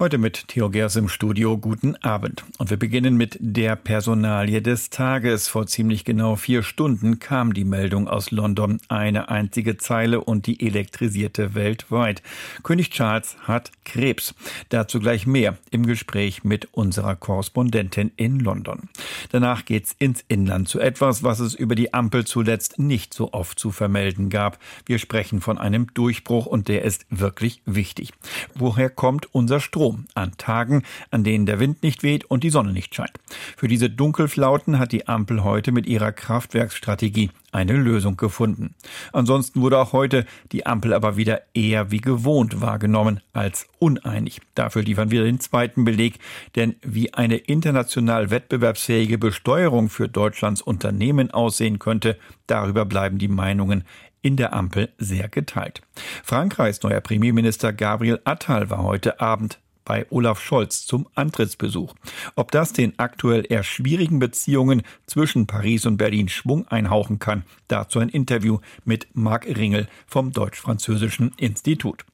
Heute mit Theo Gers im Studio. Guten Abend. Und wir beginnen mit der Personalie des Tages. Vor ziemlich genau vier Stunden kam die Meldung aus London. Eine einzige Zeile und die elektrisierte weltweit. König Charles hat Krebs. Dazu gleich mehr im Gespräch mit unserer Korrespondentin in London. Danach geht's ins Inland zu etwas, was es über die Ampel zuletzt nicht so oft zu vermelden gab. Wir sprechen von einem Durchbruch und der ist wirklich wichtig. Woher kommt unser Strom? Strom an Tagen, an denen der Wind nicht weht und die Sonne nicht scheint. Für diese Dunkelflauten hat die Ampel heute mit ihrer Kraftwerksstrategie eine Lösung gefunden. Ansonsten wurde auch heute die Ampel aber wieder eher wie gewohnt wahrgenommen als uneinig. Dafür liefern wir den zweiten Beleg, denn wie eine international wettbewerbsfähige Besteuerung für Deutschlands Unternehmen aussehen könnte, darüber bleiben die Meinungen in der Ampel sehr geteilt. Frankreichs neuer Premierminister Gabriel Attal war heute Abend bei Olaf Scholz zum Antrittsbesuch. Ob das den aktuell eher schwierigen Beziehungen zwischen Paris und Berlin Schwung einhauchen kann, dazu ein Interview mit Marc Ringel vom Deutsch-Französischen Institut.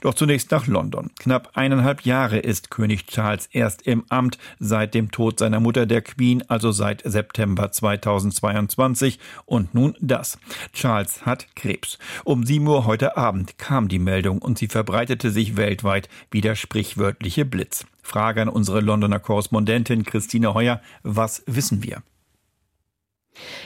Doch zunächst nach London. Knapp eineinhalb Jahre ist König Charles erst im Amt seit dem Tod seiner Mutter der Queen, also seit September 2022. Und nun das. Charles hat Krebs. Um 7 Uhr heute Abend kam die Meldung und sie verbreitete sich weltweit wie der sprichwörtliche Blitz. Frage an unsere Londoner Korrespondentin Christine Heuer. Was wissen wir?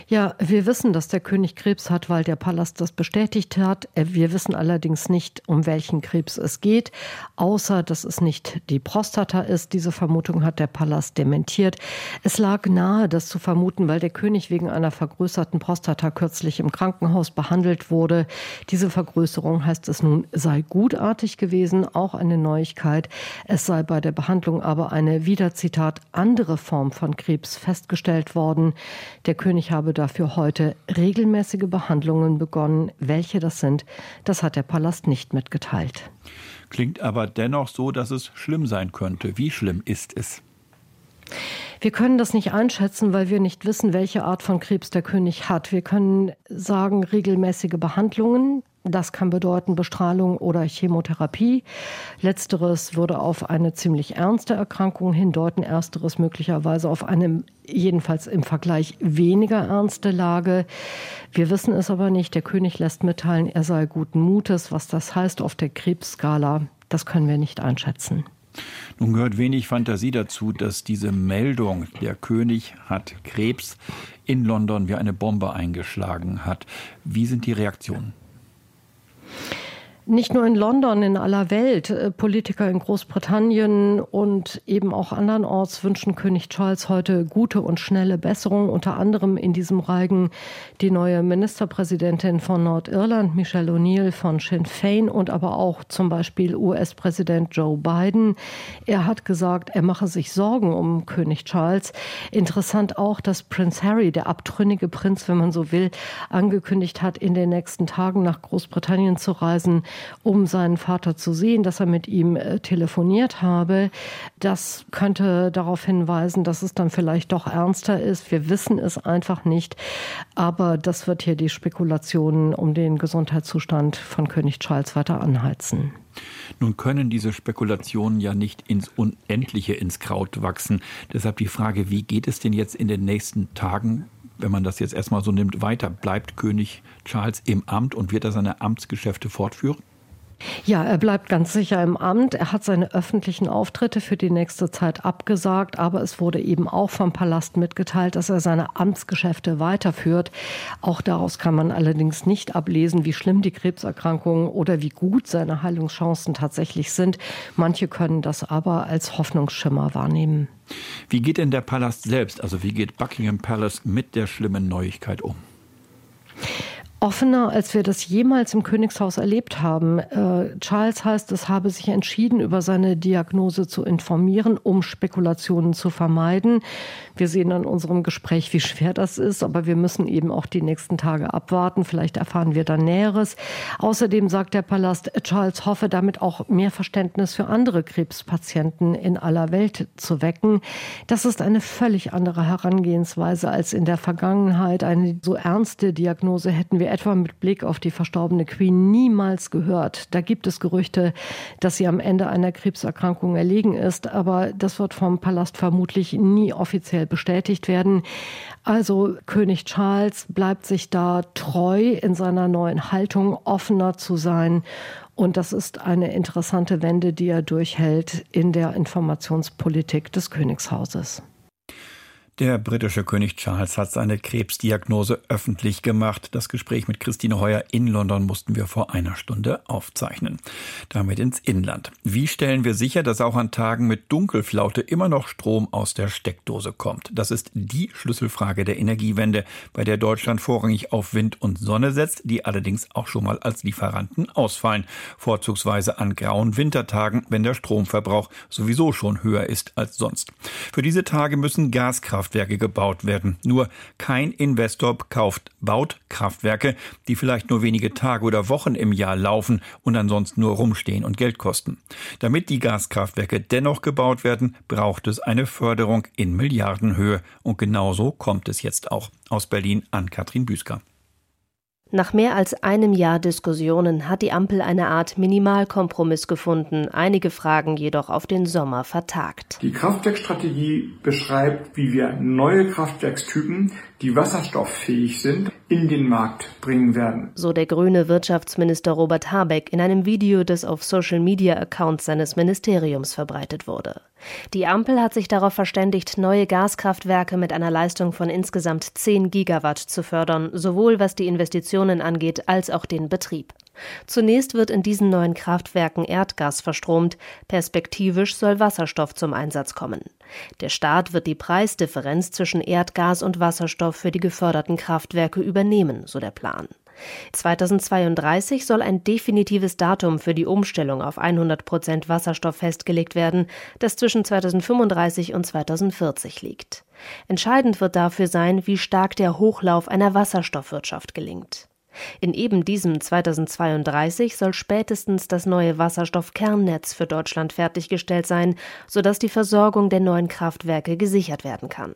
Ja, wir wissen, dass der König Krebs hat, weil der Palast das bestätigt hat. Äh, wir wissen allerdings nicht, um welchen Krebs es geht, außer dass es nicht die Prostata ist. Diese Vermutung hat der Palast dementiert. Es lag nahe, das zu vermuten, weil der König wegen einer vergrößerten Prostata kürzlich im Krankenhaus behandelt wurde. Diese Vergrößerung heißt es nun sei gutartig gewesen, auch eine Neuigkeit. Es sei bei der Behandlung aber eine wieder Zitat andere Form von Krebs festgestellt worden. Der König König habe dafür heute regelmäßige Behandlungen begonnen. Welche das sind, das hat der Palast nicht mitgeteilt. Klingt aber dennoch so, dass es schlimm sein könnte. Wie schlimm ist es? Wir können das nicht einschätzen, weil wir nicht wissen, welche Art von Krebs der König hat. Wir können sagen, regelmäßige Behandlungen. Das kann bedeuten Bestrahlung oder Chemotherapie. Letzteres würde auf eine ziemlich ernste Erkrankung hindeuten, ersteres möglicherweise auf eine jedenfalls im Vergleich weniger ernste Lage. Wir wissen es aber nicht. Der König lässt mitteilen, er sei guten Mutes. Was das heißt auf der Krebsskala, das können wir nicht einschätzen. Nun gehört wenig Fantasie dazu, dass diese Meldung, der König hat Krebs, in London wie eine Bombe eingeschlagen hat. Wie sind die Reaktionen? Nicht nur in London, in aller Welt. Äh, Politiker in Großbritannien und eben auch andernorts wünschen König Charles heute gute und schnelle Besserung. Unter anderem in diesem Reigen die neue Ministerpräsidentin von Nordirland, Michelle O'Neill von Sinn Fein und aber auch zum Beispiel US-Präsident Joe Biden. Er hat gesagt, er mache sich Sorgen um König Charles. Interessant auch, dass Prince Harry, der abtrünnige Prinz, wenn man so will, angekündigt hat, in den nächsten Tagen nach Großbritannien zu reisen um seinen Vater zu sehen, dass er mit ihm äh, telefoniert habe. Das könnte darauf hinweisen, dass es dann vielleicht doch ernster ist. Wir wissen es einfach nicht. Aber das wird hier die Spekulationen um den Gesundheitszustand von König Charles weiter anheizen. Nun können diese Spekulationen ja nicht ins Unendliche ins Kraut wachsen. Deshalb die Frage, wie geht es denn jetzt in den nächsten Tagen wenn man das jetzt erstmal so nimmt, weiter? Bleibt König Charles im Amt und wird er seine Amtsgeschäfte fortführen? Ja, er bleibt ganz sicher im Amt. Er hat seine öffentlichen Auftritte für die nächste Zeit abgesagt, aber es wurde eben auch vom Palast mitgeteilt, dass er seine Amtsgeschäfte weiterführt. Auch daraus kann man allerdings nicht ablesen, wie schlimm die Krebserkrankung oder wie gut seine Heilungschancen tatsächlich sind. Manche können das aber als Hoffnungsschimmer wahrnehmen. Wie geht denn der Palast selbst, also wie geht Buckingham Palace mit der schlimmen Neuigkeit um? Offener, als wir das jemals im Königshaus erlebt haben. Äh, Charles heißt, es habe sich entschieden, über seine Diagnose zu informieren, um Spekulationen zu vermeiden. Wir sehen an unserem Gespräch, wie schwer das ist, aber wir müssen eben auch die nächsten Tage abwarten. Vielleicht erfahren wir dann Näheres. Außerdem sagt der Palast, Charles hoffe damit auch mehr Verständnis für andere Krebspatienten in aller Welt zu wecken. Das ist eine völlig andere Herangehensweise als in der Vergangenheit. Eine so ernste Diagnose hätten wir etwa mit Blick auf die verstorbene Queen niemals gehört. Da gibt es Gerüchte, dass sie am Ende einer Krebserkrankung erlegen ist, aber das wird vom Palast vermutlich nie offiziell bestätigt werden. Also König Charles bleibt sich da treu in seiner neuen Haltung, offener zu sein und das ist eine interessante Wende, die er durchhält in der Informationspolitik des Königshauses. Der britische König Charles hat seine Krebsdiagnose öffentlich gemacht. Das Gespräch mit Christine Heuer in London mussten wir vor einer Stunde aufzeichnen. Damit ins Inland. Wie stellen wir sicher, dass auch an Tagen mit Dunkelflaute immer noch Strom aus der Steckdose kommt? Das ist die Schlüsselfrage der Energiewende, bei der Deutschland vorrangig auf Wind und Sonne setzt, die allerdings auch schon mal als Lieferanten ausfallen. Vorzugsweise an grauen Wintertagen, wenn der Stromverbrauch sowieso schon höher ist als sonst. Für diese Tage müssen Gaskraft Kraftwerke gebaut werden. Nur kein Investor kauft, baut Kraftwerke, die vielleicht nur wenige Tage oder Wochen im Jahr laufen und ansonsten nur rumstehen und Geld kosten. Damit die Gaskraftwerke dennoch gebaut werden, braucht es eine Förderung in Milliardenhöhe. Und genauso kommt es jetzt auch. Aus Berlin an Katrin Büsker. Nach mehr als einem Jahr Diskussionen hat die Ampel eine Art Minimalkompromiss gefunden, einige Fragen jedoch auf den Sommer vertagt. Die Kraftwerkstrategie beschreibt, wie wir neue Kraftwerkstypen, die wasserstofffähig sind, in den Markt bringen werden. So der grüne Wirtschaftsminister Robert Habeck in einem Video, das auf Social-Media-Accounts seines Ministeriums verbreitet wurde. Die Ampel hat sich darauf verständigt, neue Gaskraftwerke mit einer Leistung von insgesamt 10 Gigawatt zu fördern, sowohl was die Investitionen angeht als auch den Betrieb. Zunächst wird in diesen neuen Kraftwerken Erdgas verstromt, perspektivisch soll Wasserstoff zum Einsatz kommen. Der Staat wird die Preisdifferenz zwischen Erdgas und Wasserstoff für die geförderten Kraftwerke übernehmen, so der Plan. 2032 soll ein definitives Datum für die Umstellung auf 100 Prozent Wasserstoff festgelegt werden, das zwischen 2035 und 2040 liegt. Entscheidend wird dafür sein, wie stark der Hochlauf einer Wasserstoffwirtschaft gelingt. In eben diesem 2032 soll spätestens das neue Wasserstoffkernnetz für Deutschland fertiggestellt sein, sodass die Versorgung der neuen Kraftwerke gesichert werden kann.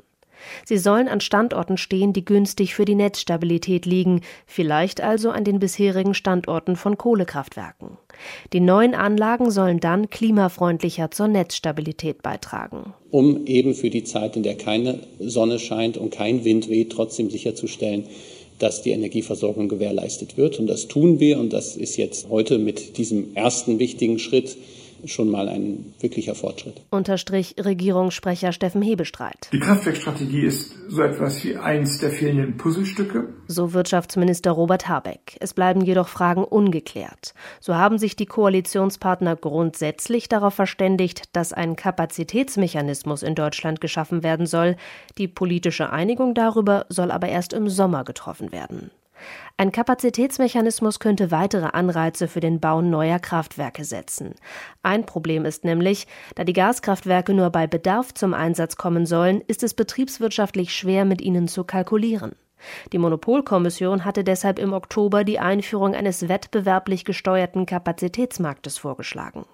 Sie sollen an Standorten stehen, die günstig für die Netzstabilität liegen, vielleicht also an den bisherigen Standorten von Kohlekraftwerken. Die neuen Anlagen sollen dann klimafreundlicher zur Netzstabilität beitragen. Um eben für die Zeit, in der keine Sonne scheint und kein Wind weht, trotzdem sicherzustellen, dass die Energieversorgung gewährleistet wird. Und das tun wir. Und das ist jetzt heute mit diesem ersten wichtigen Schritt schon mal ein wirklicher Fortschritt. Unterstrich Regierungssprecher Steffen Hebestreit. Die Kraftwerkstrategie ist so etwas wie eins der fehlenden Puzzlestücke. So Wirtschaftsminister Robert Habeck. Es bleiben jedoch Fragen ungeklärt. So haben sich die Koalitionspartner grundsätzlich darauf verständigt, dass ein Kapazitätsmechanismus in Deutschland geschaffen werden soll. Die politische Einigung darüber soll aber erst im Sommer getroffen werden. Ein Kapazitätsmechanismus könnte weitere Anreize für den Bau neuer Kraftwerke setzen. Ein Problem ist nämlich, da die Gaskraftwerke nur bei Bedarf zum Einsatz kommen sollen, ist es betriebswirtschaftlich schwer, mit ihnen zu kalkulieren. Die Monopolkommission hatte deshalb im Oktober die Einführung eines wettbewerblich gesteuerten Kapazitätsmarktes vorgeschlagen.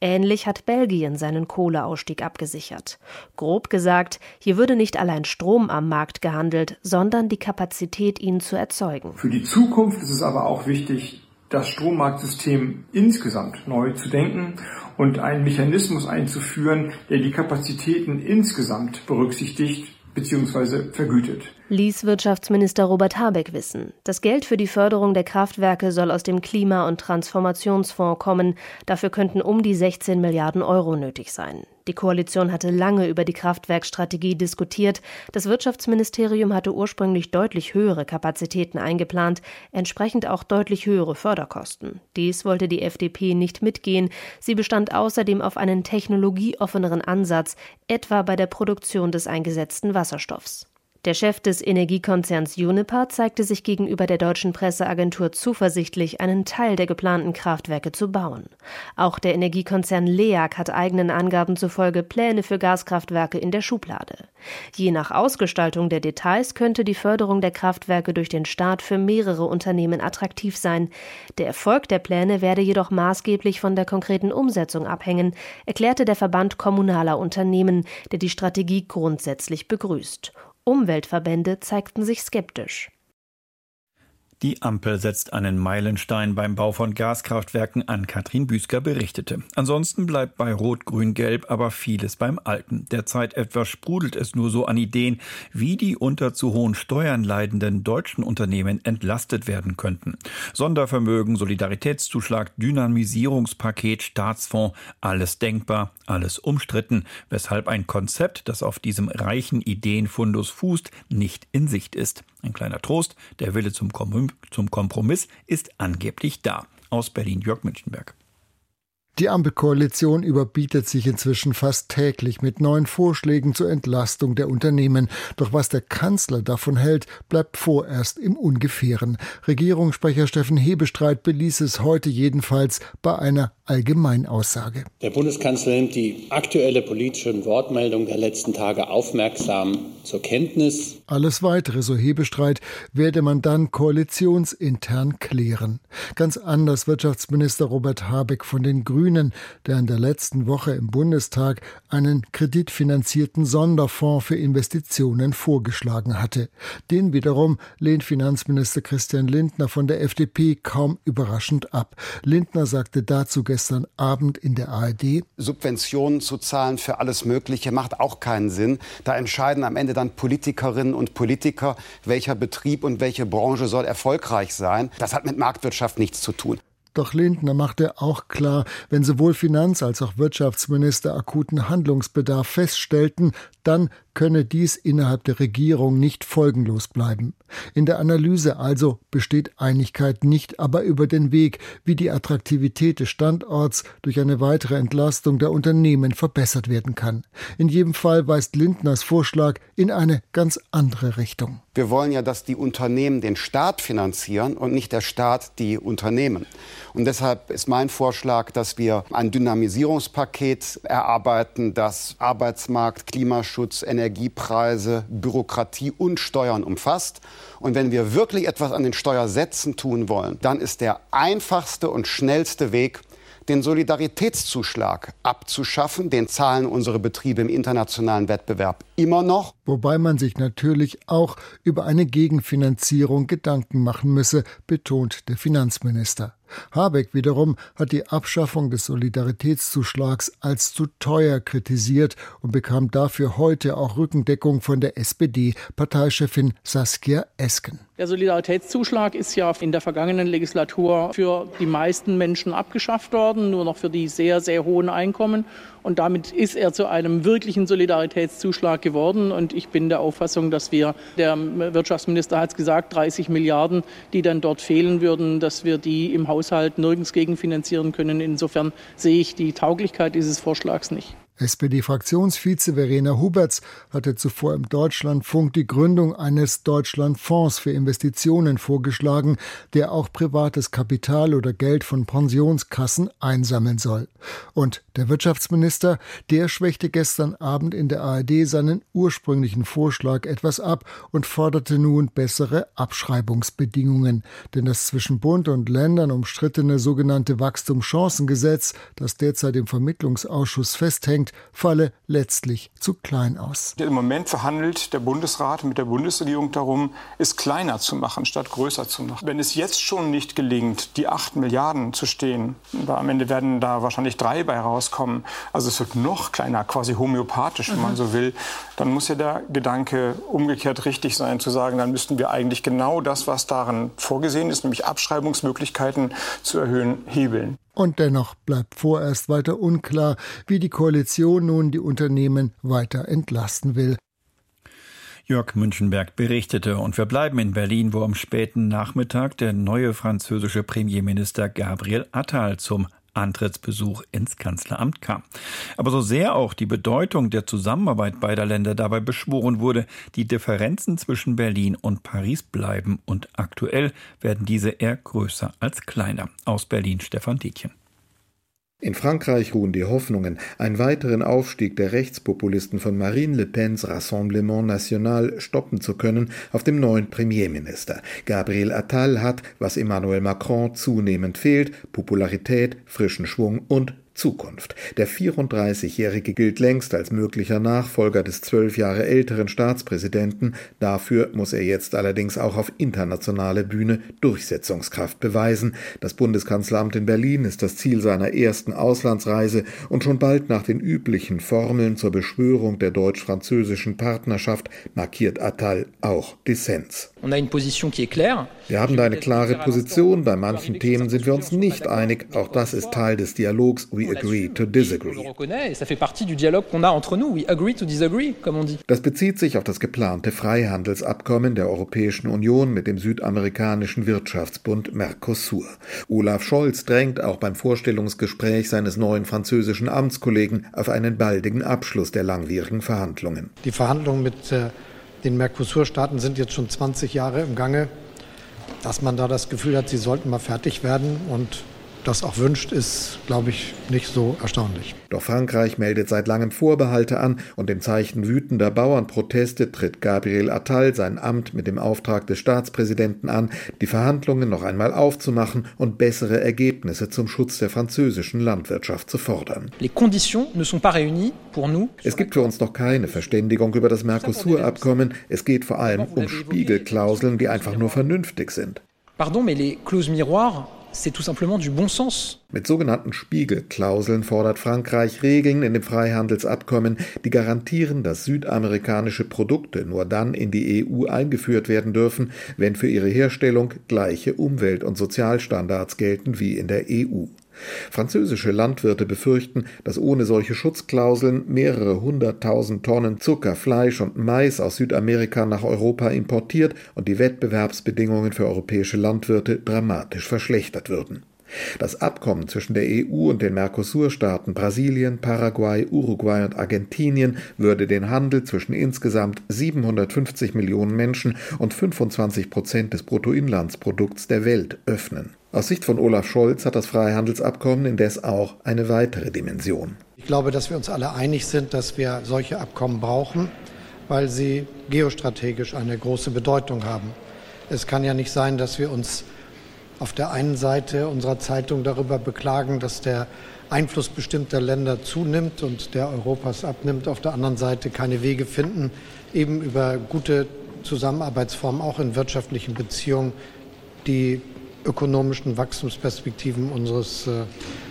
Ähnlich hat Belgien seinen Kohleausstieg abgesichert. Grob gesagt, hier würde nicht allein Strom am Markt gehandelt, sondern die Kapazität, ihn zu erzeugen. Für die Zukunft ist es aber auch wichtig, das Strommarktsystem insgesamt neu zu denken und einen Mechanismus einzuführen, der die Kapazitäten insgesamt berücksichtigt bzw. vergütet. Ließ Wirtschaftsminister Robert Habeck wissen. Das Geld für die Förderung der Kraftwerke soll aus dem Klima- und Transformationsfonds kommen. Dafür könnten um die 16 Milliarden Euro nötig sein. Die Koalition hatte lange über die Kraftwerkstrategie diskutiert. Das Wirtschaftsministerium hatte ursprünglich deutlich höhere Kapazitäten eingeplant, entsprechend auch deutlich höhere Förderkosten. Dies wollte die FDP nicht mitgehen. Sie bestand außerdem auf einen technologieoffeneren Ansatz, etwa bei der Produktion des eingesetzten Wasserstoffs. Der Chef des Energiekonzerns Uniper zeigte sich gegenüber der deutschen Presseagentur zuversichtlich, einen Teil der geplanten Kraftwerke zu bauen. Auch der Energiekonzern LEAG hat eigenen Angaben zufolge Pläne für Gaskraftwerke in der Schublade. Je nach Ausgestaltung der Details könnte die Förderung der Kraftwerke durch den Staat für mehrere Unternehmen attraktiv sein. Der Erfolg der Pläne werde jedoch maßgeblich von der konkreten Umsetzung abhängen, erklärte der Verband kommunaler Unternehmen, der die Strategie grundsätzlich begrüßt. Umweltverbände zeigten sich skeptisch. Die Ampel setzt einen Meilenstein beim Bau von Gaskraftwerken an. Katrin Büsker berichtete. Ansonsten bleibt bei Rot, Grün, Gelb aber vieles beim Alten. Derzeit etwa sprudelt es nur so an Ideen, wie die unter zu hohen Steuern leidenden deutschen Unternehmen entlastet werden könnten. Sondervermögen, Solidaritätszuschlag, Dynamisierungspaket, Staatsfonds, alles denkbar, alles umstritten, weshalb ein Konzept, das auf diesem reichen Ideenfundus fußt, nicht in Sicht ist. Ein kleiner Trost, der Wille zum, Kom zum Kompromiss ist angeblich da. Aus Berlin Jörg Münchenberg. Die Ampelkoalition überbietet sich inzwischen fast täglich mit neuen Vorschlägen zur Entlastung der Unternehmen. Doch was der Kanzler davon hält, bleibt vorerst im Ungefähren. Regierungssprecher Steffen Hebestreit beließ es heute jedenfalls bei einer Allgemeinaussage. Der Bundeskanzler nimmt die aktuelle politische Wortmeldung der letzten Tage aufmerksam zur Kenntnis. Alles weitere, so Hebestreit, werde man dann koalitionsintern klären. Ganz anders Wirtschaftsminister Robert Habeck von den Grünen, der in der letzten Woche im Bundestag einen kreditfinanzierten Sonderfonds für Investitionen vorgeschlagen hatte. Den wiederum lehnt Finanzminister Christian Lindner von der FDP kaum überraschend ab. Lindner sagte dazu gestern Abend in der ARD, Subventionen zu zahlen für alles Mögliche macht auch keinen Sinn. Da entscheiden am Ende dann Politikerinnen und Politiker, welcher Betrieb und welche Branche soll erfolgreich sein. Das hat mit Marktwirtschaft nichts zu tun. Doch Lindner machte auch klar, wenn sowohl Finanz- als auch Wirtschaftsminister akuten Handlungsbedarf feststellten, dann könne dies innerhalb der Regierung nicht folgenlos bleiben. In der Analyse also besteht Einigkeit nicht, aber über den Weg, wie die Attraktivität des Standorts durch eine weitere Entlastung der Unternehmen verbessert werden kann. In jedem Fall weist Lindners Vorschlag in eine ganz andere Richtung. Wir wollen ja, dass die Unternehmen den Staat finanzieren und nicht der Staat die Unternehmen. Und deshalb ist mein Vorschlag, dass wir ein Dynamisierungspaket erarbeiten, das Arbeitsmarkt, Klimaschutz, Energiepreise, Bürokratie und Steuern umfasst. Und wenn wir wirklich etwas an den Steuersätzen tun wollen, dann ist der einfachste und schnellste Weg, den Solidaritätszuschlag abzuschaffen. Den zahlen unsere Betriebe im internationalen Wettbewerb immer noch. Wobei man sich natürlich auch über eine Gegenfinanzierung Gedanken machen müsse, betont der Finanzminister. Habeck wiederum hat die Abschaffung des Solidaritätszuschlags als zu teuer kritisiert und bekam dafür heute auch Rückendeckung von der SPD-Parteichefin Saskia Esken. Der Solidaritätszuschlag ist ja in der vergangenen Legislatur für die meisten Menschen abgeschafft worden, nur noch für die sehr, sehr hohen Einkommen. Und damit ist er zu einem wirklichen Solidaritätszuschlag geworden. Und ich bin der Auffassung, dass wir, der Wirtschaftsminister hat es gesagt, 30 Milliarden, die dann dort fehlen würden, dass wir die im Haushalt nirgends gegenfinanzieren können. Insofern sehe ich die Tauglichkeit dieses Vorschlags nicht. SPD-Fraktionsvize Verena Huberts hatte zuvor im Deutschlandfunk die Gründung eines Deutschlandfonds für Investitionen vorgeschlagen, der auch privates Kapital oder Geld von Pensionskassen einsammeln soll. Und der Wirtschaftsminister, der schwächte gestern Abend in der ARD seinen ursprünglichen Vorschlag etwas ab und forderte nun bessere Abschreibungsbedingungen. Denn das zwischen Bund und Ländern umstrittene sogenannte Wachstumschancengesetz, das derzeit im Vermittlungsausschuss festhängt, Projekt falle letztlich zu klein aus. Im Moment verhandelt der Bundesrat mit der Bundesregierung darum, es kleiner zu machen, statt größer zu machen. Wenn es jetzt schon nicht gelingt, die 8 Milliarden zu stehen, am Ende werden da wahrscheinlich drei bei rauskommen, also es wird noch kleiner, quasi homöopathisch, wenn man mhm. so will, dann muss ja der Gedanke umgekehrt richtig sein, zu sagen, dann müssten wir eigentlich genau das, was darin vorgesehen ist, nämlich Abschreibungsmöglichkeiten zu erhöhen, hebeln. Und dennoch bleibt vorerst weiter unklar, wie die Koalition nun die Unternehmen weiter entlasten will. Jörg Münchenberg berichtete und wir bleiben in Berlin, wo am späten Nachmittag der neue französische Premierminister Gabriel Attal zum Antrittsbesuch ins Kanzleramt kam. Aber so sehr auch die Bedeutung der Zusammenarbeit beider Länder dabei beschworen wurde, die Differenzen zwischen Berlin und Paris bleiben und aktuell werden diese eher größer als kleiner. Aus Berlin Stefan Dietjen. In Frankreich ruhen die Hoffnungen, einen weiteren Aufstieg der Rechtspopulisten von Marine Le Pens Rassemblement National stoppen zu können, auf dem neuen Premierminister. Gabriel Attal hat, was Emmanuel Macron zunehmend fehlt, Popularität, frischen Schwung und Zukunft. Der 34-Jährige gilt längst als möglicher Nachfolger des zwölf Jahre älteren Staatspräsidenten. Dafür muss er jetzt allerdings auch auf internationale Bühne Durchsetzungskraft beweisen. Das Bundeskanzleramt in Berlin ist das Ziel seiner ersten Auslandsreise und schon bald nach den üblichen Formeln zur Beschwörung der deutsch-französischen Partnerschaft markiert Attal auch Dissens. Wir haben da eine klare Position. Bei manchen Themen sind wir uns nicht einig. Auch das ist Teil des Dialogs. We agree to disagree. Das bezieht sich auf das geplante Freihandelsabkommen der Europäischen Union mit dem südamerikanischen Wirtschaftsbund Mercosur. Olaf Scholz drängt auch beim Vorstellungsgespräch seines neuen französischen Amtskollegen auf einen baldigen Abschluss der langwierigen Verhandlungen. Die Verhandlungen mit äh, den Mercosur-Staaten sind jetzt schon 20 Jahre im Gange. Dass man da das Gefühl hat, sie sollten mal fertig werden und das auch wünscht, ist, glaube ich, nicht so erstaunlich. Doch Frankreich meldet seit langem Vorbehalte an und im Zeichen wütender Bauernproteste tritt Gabriel Attal sein Amt mit dem Auftrag des Staatspräsidenten an, die Verhandlungen noch einmal aufzumachen und bessere Ergebnisse zum Schutz der französischen Landwirtschaft zu fordern. Ne es gibt für uns noch keine Verständigung über das Mercosur-Abkommen. Es geht vor allem um Spiegelklauseln, die einfach nur vernünftig sind. Pardon, mais les clauses miroirs c'est tout simplement du bon sens. Mit sogenannten Spiegelklauseln fordert Frankreich Regeln in dem Freihandelsabkommen, die garantieren, dass südamerikanische Produkte nur dann in die EU eingeführt werden dürfen, wenn für ihre Herstellung gleiche Umwelt- und Sozialstandards gelten wie in der EU. Französische Landwirte befürchten, dass ohne solche Schutzklauseln mehrere hunderttausend Tonnen Zucker, Fleisch und Mais aus Südamerika nach Europa importiert und die Wettbewerbsbedingungen für europäische Landwirte dramatisch verschlechtert würden. Das Abkommen zwischen der EU und den Mercosur-Staaten Brasilien, Paraguay, Uruguay und Argentinien würde den Handel zwischen insgesamt 750 Millionen Menschen und 25 Prozent des Bruttoinlandsprodukts der Welt öffnen. Aus Sicht von Olaf Scholz hat das Freihandelsabkommen indes auch eine weitere Dimension. Ich glaube, dass wir uns alle einig sind, dass wir solche Abkommen brauchen, weil sie geostrategisch eine große Bedeutung haben. Es kann ja nicht sein, dass wir uns auf der einen Seite unserer Zeitung darüber beklagen, dass der Einfluss bestimmter Länder zunimmt und der Europas abnimmt, auf der anderen Seite keine Wege finden, eben über gute Zusammenarbeitsformen auch in wirtschaftlichen Beziehungen die ökonomischen Wachstumsperspektiven unseres äh,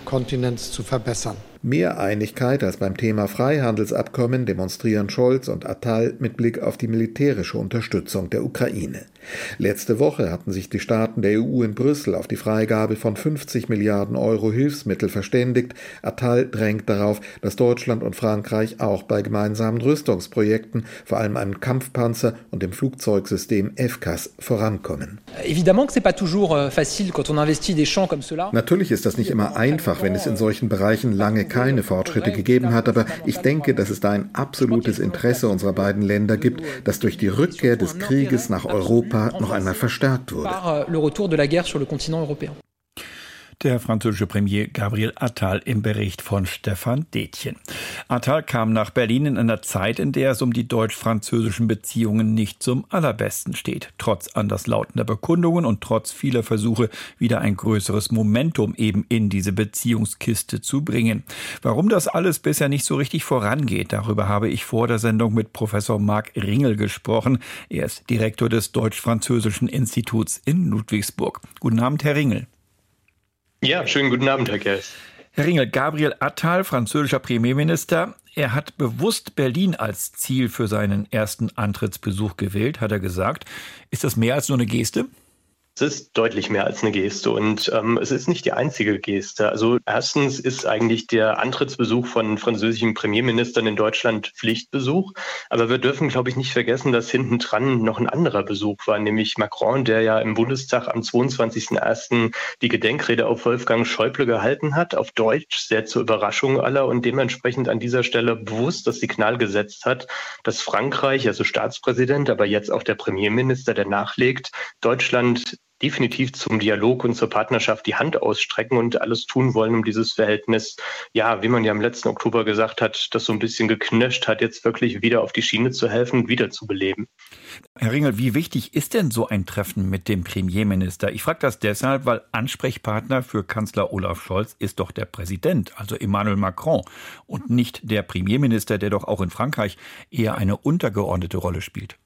Kontinents zu verbessern. Mehr Einigkeit als beim Thema Freihandelsabkommen demonstrieren Scholz und Attal mit Blick auf die militärische Unterstützung der Ukraine. Letzte Woche hatten sich die Staaten der EU in Brüssel auf die Freigabe von 50 Milliarden Euro Hilfsmittel verständigt. Attal drängt darauf, dass Deutschland und Frankreich auch bei gemeinsamen Rüstungsprojekten, vor allem einem Kampfpanzer und dem Flugzeugsystem FCAS, vorankommen. Euh, Natürlich ist das nicht immer einfach, wenn es in solchen Bereichen lange keine Fortschritte gegeben hat, aber ich denke, dass es da ein absolutes Interesse unserer beiden Länder gibt, dass durch die Rückkehr des Krieges nach Europa noch einmal verstärkt wurde. Der französische Premier Gabriel Attal im Bericht von Stefan Detjen. Attal kam nach Berlin in einer Zeit, in der es um die deutsch-französischen Beziehungen nicht zum allerbesten steht. Trotz anderslautender Bekundungen und trotz vieler Versuche, wieder ein größeres Momentum eben in diese Beziehungskiste zu bringen. Warum das alles bisher nicht so richtig vorangeht, darüber habe ich vor der Sendung mit Professor Marc Ringel gesprochen. Er ist Direktor des Deutsch-Französischen Instituts in Ludwigsburg. Guten Abend, Herr Ringel. Ja, schönen guten Abend, Herr Kers. Herr Ringel, Gabriel Attal, französischer Premierminister, er hat bewusst Berlin als Ziel für seinen ersten Antrittsbesuch gewählt, hat er gesagt. Ist das mehr als nur eine Geste? Es ist deutlich mehr als eine Geste und ähm, es ist nicht die einzige Geste. Also erstens ist eigentlich der Antrittsbesuch von französischen Premierministern in Deutschland Pflichtbesuch. Aber wir dürfen, glaube ich, nicht vergessen, dass hinten dran noch ein anderer Besuch war, nämlich Macron, der ja im Bundestag am 22.01. die Gedenkrede auf Wolfgang Schäuble gehalten hat, auf Deutsch, sehr zur Überraschung aller und dementsprechend an dieser Stelle bewusst das Signal gesetzt hat, dass Frankreich, also Staatspräsident, aber jetzt auch der Premierminister, der nachlegt, Deutschland definitiv zum Dialog und zur Partnerschaft die Hand ausstrecken und alles tun wollen, um dieses Verhältnis, ja, wie man ja im letzten Oktober gesagt hat, das so ein bisschen geknirscht hat, jetzt wirklich wieder auf die Schiene zu helfen und wieder. Herr Ringel, wie wichtig ist denn so ein Treffen mit dem Premierminister? Ich frage das deshalb, weil Ansprechpartner für Kanzler Olaf Scholz ist doch der Präsident, also Emmanuel Macron, und nicht der Premierminister, der doch auch in Frankreich eher eine untergeordnete Rolle spielt.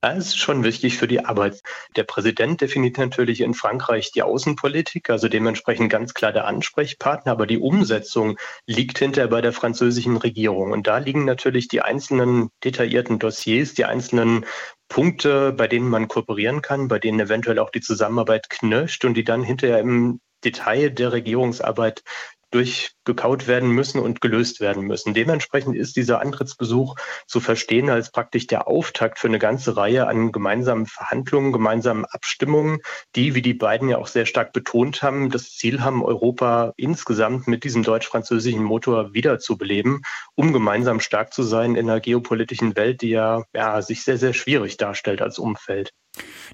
Das ist schon wichtig für die Arbeit. Der Präsident definiert natürlich in Frankreich die Außenpolitik, also dementsprechend ganz klar der Ansprechpartner, aber die Umsetzung liegt hinterher bei der französischen Regierung. Und da liegen natürlich die einzelnen detaillierten Dossiers, die einzelnen Punkte, bei denen man kooperieren kann, bei denen eventuell auch die Zusammenarbeit knirscht und die dann hinterher im Detail der Regierungsarbeit durchgekaut werden müssen und gelöst werden müssen. Dementsprechend ist dieser Antrittsbesuch zu verstehen als praktisch der Auftakt für eine ganze Reihe an gemeinsamen Verhandlungen, gemeinsamen Abstimmungen, die, wie die beiden ja auch sehr stark betont haben, das Ziel haben, Europa insgesamt mit diesem deutsch-französischen Motor wiederzubeleben, um gemeinsam stark zu sein in einer geopolitischen Welt, die ja, ja sich sehr, sehr schwierig darstellt als Umfeld.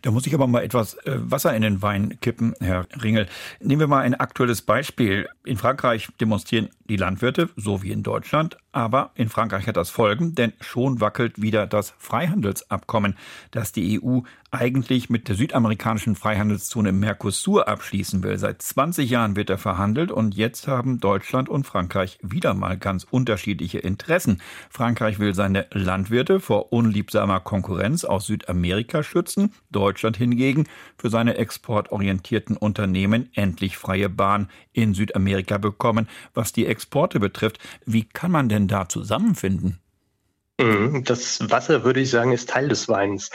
Da muss ich aber mal etwas äh, Wasser in den Wein kippen, Herr Ringel. Nehmen wir mal ein aktuelles Beispiel. In Frankreich demonstrieren die Landwirte, so wie in Deutschland, aber in Frankreich hat das Folgen, denn schon wackelt wieder das Freihandelsabkommen, das die EU eigentlich mit der südamerikanischen Freihandelszone Mercosur abschließen will. Seit 20 Jahren wird er verhandelt und jetzt haben Deutschland und Frankreich wieder mal ganz unterschiedliche Interessen. Frankreich will seine Landwirte vor unliebsamer Konkurrenz aus Südamerika schützen, Deutschland hingegen für seine exportorientierten Unternehmen endlich freie Bahn in Südamerika bekommen, was die Exporte betrifft. Wie kann man denn da zusammenfinden? Mhm, das Wasser, würde ich sagen, ist Teil des Weins.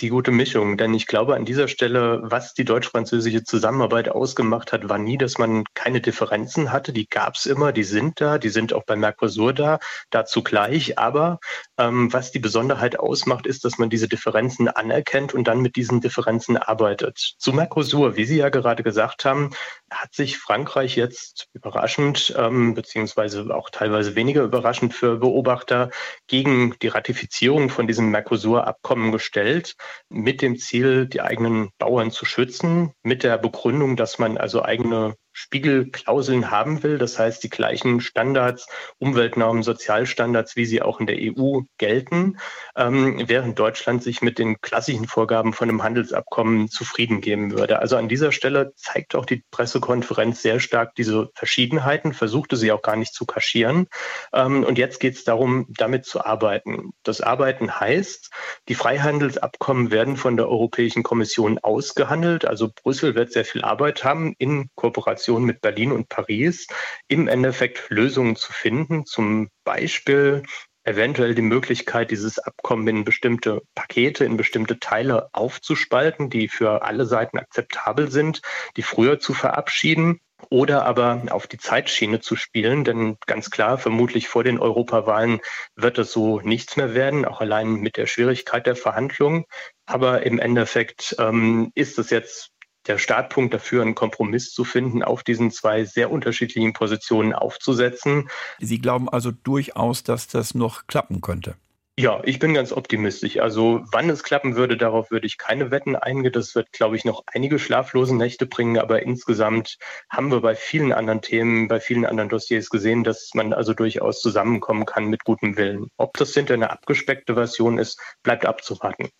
Die gute Mischung. Denn ich glaube an dieser Stelle, was die deutsch-französische Zusammenarbeit ausgemacht hat, war nie, dass man keine Differenzen hatte. Die gab es immer, die sind da, die sind auch bei Mercosur da, dazu gleich. Aber ähm, was die Besonderheit ausmacht, ist, dass man diese Differenzen anerkennt und dann mit diesen Differenzen arbeitet. Zu Mercosur, wie Sie ja gerade gesagt haben, hat sich Frankreich jetzt überraschend, ähm, beziehungsweise auch teilweise weniger überraschend für Beobachter gegen die Ratifizierung von diesem Mercosur-Abkommen gestellt, mit dem Ziel, die eigenen Bauern zu schützen, mit der Begründung, dass man also eigene Spiegelklauseln haben will, das heißt die gleichen Standards, Umweltnormen, Sozialstandards, wie sie auch in der EU gelten, ähm, während Deutschland sich mit den klassischen Vorgaben von einem Handelsabkommen zufrieden geben würde. Also an dieser Stelle zeigt auch die Pressekonferenz sehr stark diese Verschiedenheiten, versuchte sie auch gar nicht zu kaschieren. Ähm, und jetzt geht es darum, damit zu arbeiten. Das Arbeiten heißt, die Freihandelsabkommen werden von der Europäischen Kommission ausgehandelt. Also Brüssel wird sehr viel Arbeit haben in Kooperation Kooperation mit Berlin und Paris im Endeffekt Lösungen zu finden. Zum Beispiel eventuell die Möglichkeit, dieses Abkommen in bestimmte Pakete, in bestimmte Teile aufzuspalten, die für alle Seiten akzeptabel sind, die früher zu verabschieden oder aber auf die Zeitschiene zu spielen, denn ganz klar, vermutlich vor den Europawahlen wird es so nichts mehr werden, auch allein mit der Schwierigkeit der Verhandlungen. Aber im Endeffekt ähm, ist es jetzt der Startpunkt dafür, einen Kompromiss zu finden, auf diesen zwei sehr unterschiedlichen Positionen aufzusetzen. Sie glauben also durchaus, dass das noch klappen könnte? Ja, ich bin ganz optimistisch. Also wann es klappen würde, darauf würde ich keine Wetten eingehen. Das wird, glaube ich, noch einige schlaflose Nächte bringen. Aber insgesamt haben wir bei vielen anderen Themen, bei vielen anderen Dossiers gesehen, dass man also durchaus zusammenkommen kann mit gutem Willen. Ob das hinter eine abgespeckte Version ist, bleibt abzuwarten.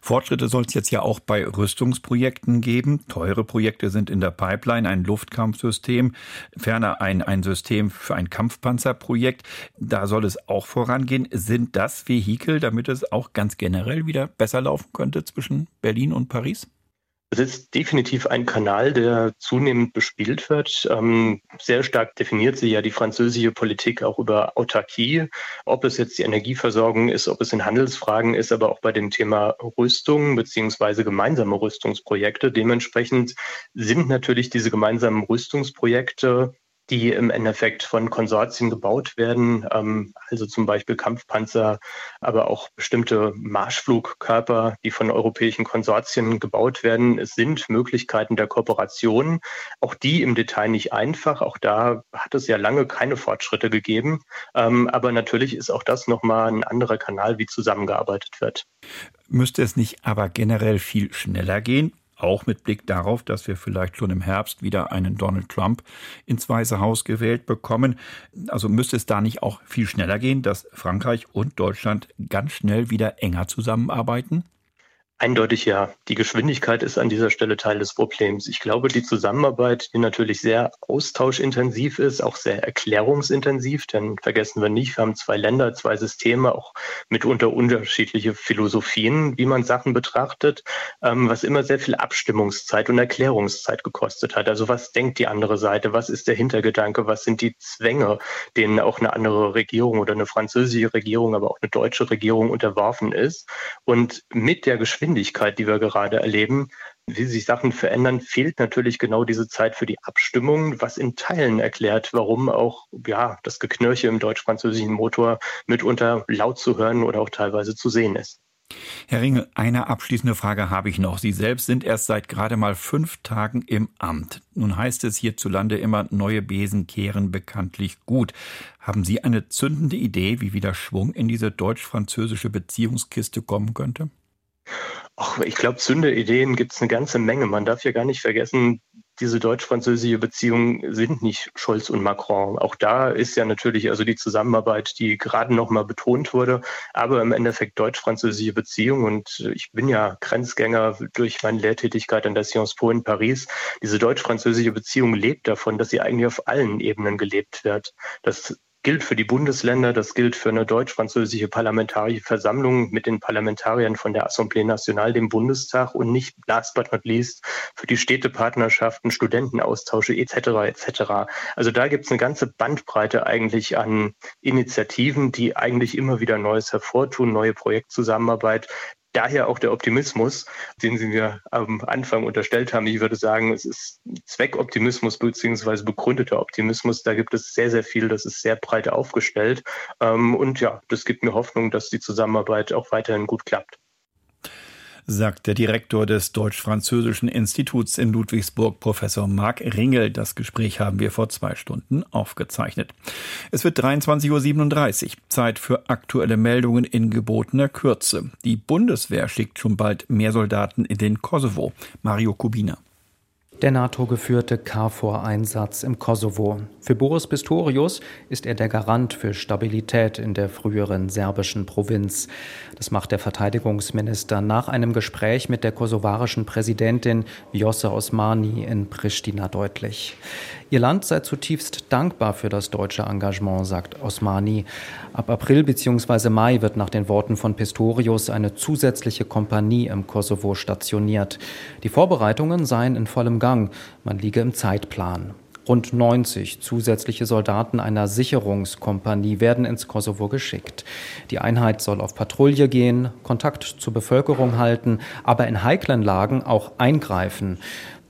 Fortschritte soll es jetzt ja auch bei Rüstungsprojekten geben. Teure Projekte sind in der Pipeline, ein Luftkampfsystem, ferner ein, ein System für ein Kampfpanzerprojekt. Da soll es auch vorangehen. Sind das Vehikel, damit es auch ganz generell wieder besser laufen könnte zwischen Berlin und Paris? Es ist definitiv ein Kanal, der zunehmend bespielt wird. Ähm, sehr stark definiert sie ja die französische Politik auch über Autarkie, ob es jetzt die Energieversorgung ist, ob es in Handelsfragen ist, aber auch bei dem Thema Rüstung beziehungsweise gemeinsame Rüstungsprojekte. Dementsprechend sind natürlich diese gemeinsamen Rüstungsprojekte die im Endeffekt von Konsortien gebaut werden, ähm, also zum Beispiel Kampfpanzer, aber auch bestimmte Marschflugkörper, die von europäischen Konsortien gebaut werden. Es sind Möglichkeiten der Kooperation, auch die im Detail nicht einfach. Auch da hat es ja lange keine Fortschritte gegeben. Ähm, aber natürlich ist auch das nochmal ein anderer Kanal, wie zusammengearbeitet wird. Müsste es nicht aber generell viel schneller gehen? Auch mit Blick darauf, dass wir vielleicht schon im Herbst wieder einen Donald Trump ins Weiße Haus gewählt bekommen. Also müsste es da nicht auch viel schneller gehen, dass Frankreich und Deutschland ganz schnell wieder enger zusammenarbeiten? Eindeutig ja. Die Geschwindigkeit ist an dieser Stelle Teil des Problems. Ich glaube, die Zusammenarbeit, die natürlich sehr austauschintensiv ist, auch sehr erklärungsintensiv, denn vergessen wir nicht, wir haben zwei Länder, zwei Systeme, auch mitunter unterschiedliche Philosophien, wie man Sachen betrachtet, ähm, was immer sehr viel Abstimmungszeit und Erklärungszeit gekostet hat. Also was denkt die andere Seite? Was ist der Hintergedanke? Was sind die Zwänge, denen auch eine andere Regierung oder eine französische Regierung, aber auch eine deutsche Regierung unterworfen ist? Und mit der Geschwindigkeit Geschwindigkeit, die wir gerade erleben, wie sich Sachen verändern, fehlt natürlich genau diese Zeit für die Abstimmung, was in Teilen erklärt, warum auch ja, das Geknirche im deutsch-französischen Motor mitunter laut zu hören oder auch teilweise zu sehen ist. Herr Ringel, eine abschließende Frage habe ich noch. Sie selbst sind erst seit gerade mal fünf Tagen im Amt. Nun heißt es hierzulande immer, neue Besen kehren bekanntlich gut. Haben Sie eine zündende Idee, wie wieder Schwung in diese deutsch-französische Beziehungskiste kommen könnte? Ach, ich glaube, Zündeideen gibt es eine ganze Menge. Man darf ja gar nicht vergessen, diese deutsch-französische Beziehungen sind nicht Scholz und Macron. Auch da ist ja natürlich also die Zusammenarbeit, die gerade noch mal betont wurde, aber im Endeffekt deutsch-französische Beziehungen. Und ich bin ja Grenzgänger durch meine Lehrtätigkeit an der Sciences Po in Paris. Diese deutsch-französische Beziehung lebt davon, dass sie eigentlich auf allen Ebenen gelebt wird. Das gilt für die Bundesländer, das gilt für eine deutsch-französische Parlamentarische Versammlung mit den Parlamentariern von der Assemblée Nationale, dem Bundestag und nicht last but not least für die Städtepartnerschaften, Studentenaustausche etc. etc. Also da gibt es eine ganze Bandbreite eigentlich an Initiativen, die eigentlich immer wieder Neues hervortun, neue Projektzusammenarbeit, daher auch der Optimismus, den Sie mir am Anfang unterstellt haben. Ich würde sagen, es ist Zweckoptimismus beziehungsweise begründeter Optimismus. Da gibt es sehr, sehr viel. Das ist sehr breit aufgestellt. Ähm, und ja, das gibt mir Hoffnung, dass die Zusammenarbeit auch weiterhin gut klappt sagt der Direktor des Deutsch-Französischen Instituts in Ludwigsburg, Professor Marc Ringel. Das Gespräch haben wir vor zwei Stunden aufgezeichnet. Es wird 23.37 Uhr. Zeit für aktuelle Meldungen in gebotener Kürze. Die Bundeswehr schickt schon bald mehr Soldaten in den Kosovo. Mario Kubina. Der NATO-geführte KFOR-Einsatz im Kosovo. Für Boris Pistorius ist er der Garant für Stabilität in der früheren serbischen Provinz. Das macht der Verteidigungsminister nach einem Gespräch mit der kosovarischen Präsidentin Vjosa Osmani in Pristina deutlich. Ihr Land sei zutiefst dankbar für das deutsche Engagement, sagt Osmani. Ab April bzw. Mai wird nach den Worten von Pistorius eine zusätzliche Kompanie im Kosovo stationiert. Die Vorbereitungen seien in vollem Gang. Man liege im Zeitplan. Rund 90 zusätzliche Soldaten einer Sicherungskompanie werden ins Kosovo geschickt. Die Einheit soll auf Patrouille gehen, Kontakt zur Bevölkerung halten, aber in heiklen Lagen auch eingreifen.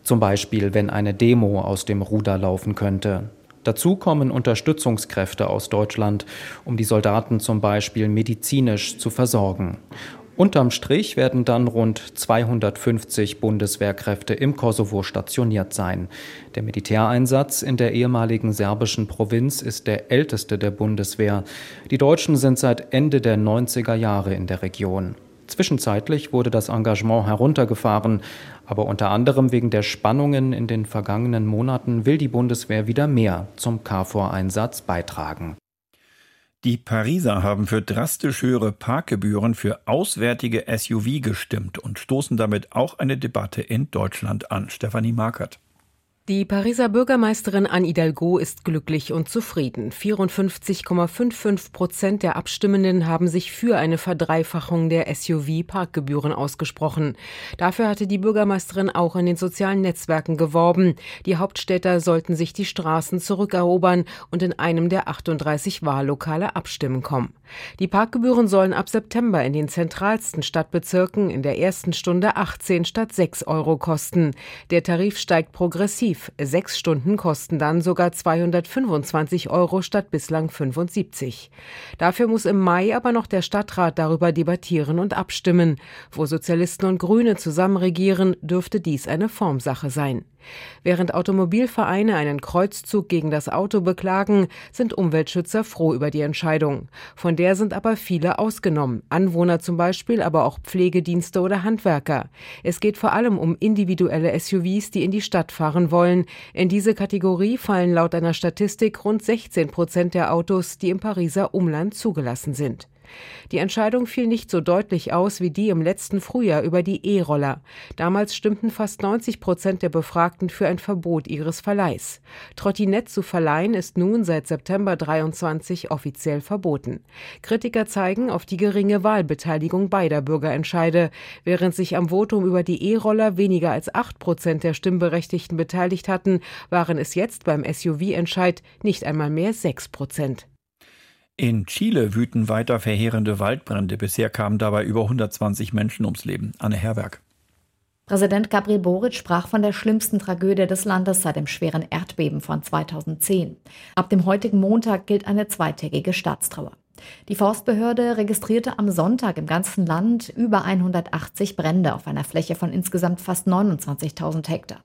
Zum Beispiel, wenn eine Demo aus dem Ruder laufen könnte. Dazu kommen Unterstützungskräfte aus Deutschland, um die Soldaten zum Beispiel medizinisch zu versorgen. Unterm Strich werden dann rund 250 Bundeswehrkräfte im Kosovo stationiert sein. Der Militäreinsatz in der ehemaligen serbischen Provinz ist der älteste der Bundeswehr. Die Deutschen sind seit Ende der 90er Jahre in der Region. Zwischenzeitlich wurde das Engagement heruntergefahren, aber unter anderem wegen der Spannungen in den vergangenen Monaten will die Bundeswehr wieder mehr zum KFOR-Einsatz beitragen. Die Pariser haben für drastisch höhere Parkgebühren für auswärtige SUV gestimmt und stoßen damit auch eine Debatte in Deutschland an. Stefanie Markert. Die Pariser Bürgermeisterin Anne Hidalgo ist glücklich und zufrieden. 54,55 Prozent der Abstimmenden haben sich für eine Verdreifachung der SUV-Parkgebühren ausgesprochen. Dafür hatte die Bürgermeisterin auch in den sozialen Netzwerken geworben. Die Hauptstädter sollten sich die Straßen zurückerobern und in einem der 38 Wahllokale abstimmen kommen. Die Parkgebühren sollen ab September in den zentralsten Stadtbezirken in der ersten Stunde 18 statt 6 Euro kosten. Der Tarif steigt progressiv. Sechs Stunden kosten dann sogar 225 Euro statt bislang 75. Dafür muss im Mai aber noch der Stadtrat darüber debattieren und abstimmen. Wo Sozialisten und Grüne zusammen regieren, dürfte dies eine Formsache sein. Während Automobilvereine einen Kreuzzug gegen das Auto beklagen, sind Umweltschützer froh über die Entscheidung. Von der sind aber viele ausgenommen. Anwohner zum Beispiel, aber auch Pflegedienste oder Handwerker. Es geht vor allem um individuelle SUVs, die in die Stadt fahren wollen. In diese Kategorie fallen laut einer Statistik rund 16 Prozent der Autos, die im Pariser Umland zugelassen sind. Die Entscheidung fiel nicht so deutlich aus wie die im letzten Frühjahr über die E-Roller. Damals stimmten fast 90 Prozent der Befragten für ein Verbot ihres Verleihs. Trottinett zu verleihen ist nun seit September 23 offiziell verboten. Kritiker zeigen auf die geringe Wahlbeteiligung beider Bürgerentscheide. Während sich am Votum über die E-Roller weniger als 8 Prozent der Stimmberechtigten beteiligt hatten, waren es jetzt beim SUV-Entscheid nicht einmal mehr 6 Prozent. In Chile wüten weiter verheerende Waldbrände. Bisher kamen dabei über 120 Menschen ums Leben. Anne Herberg. Präsident Gabriel Boric sprach von der schlimmsten Tragödie des Landes seit dem schweren Erdbeben von 2010. Ab dem heutigen Montag gilt eine zweitägige Staatstrauer. Die Forstbehörde registrierte am Sonntag im ganzen Land über 180 Brände auf einer Fläche von insgesamt fast 29.000 Hektar.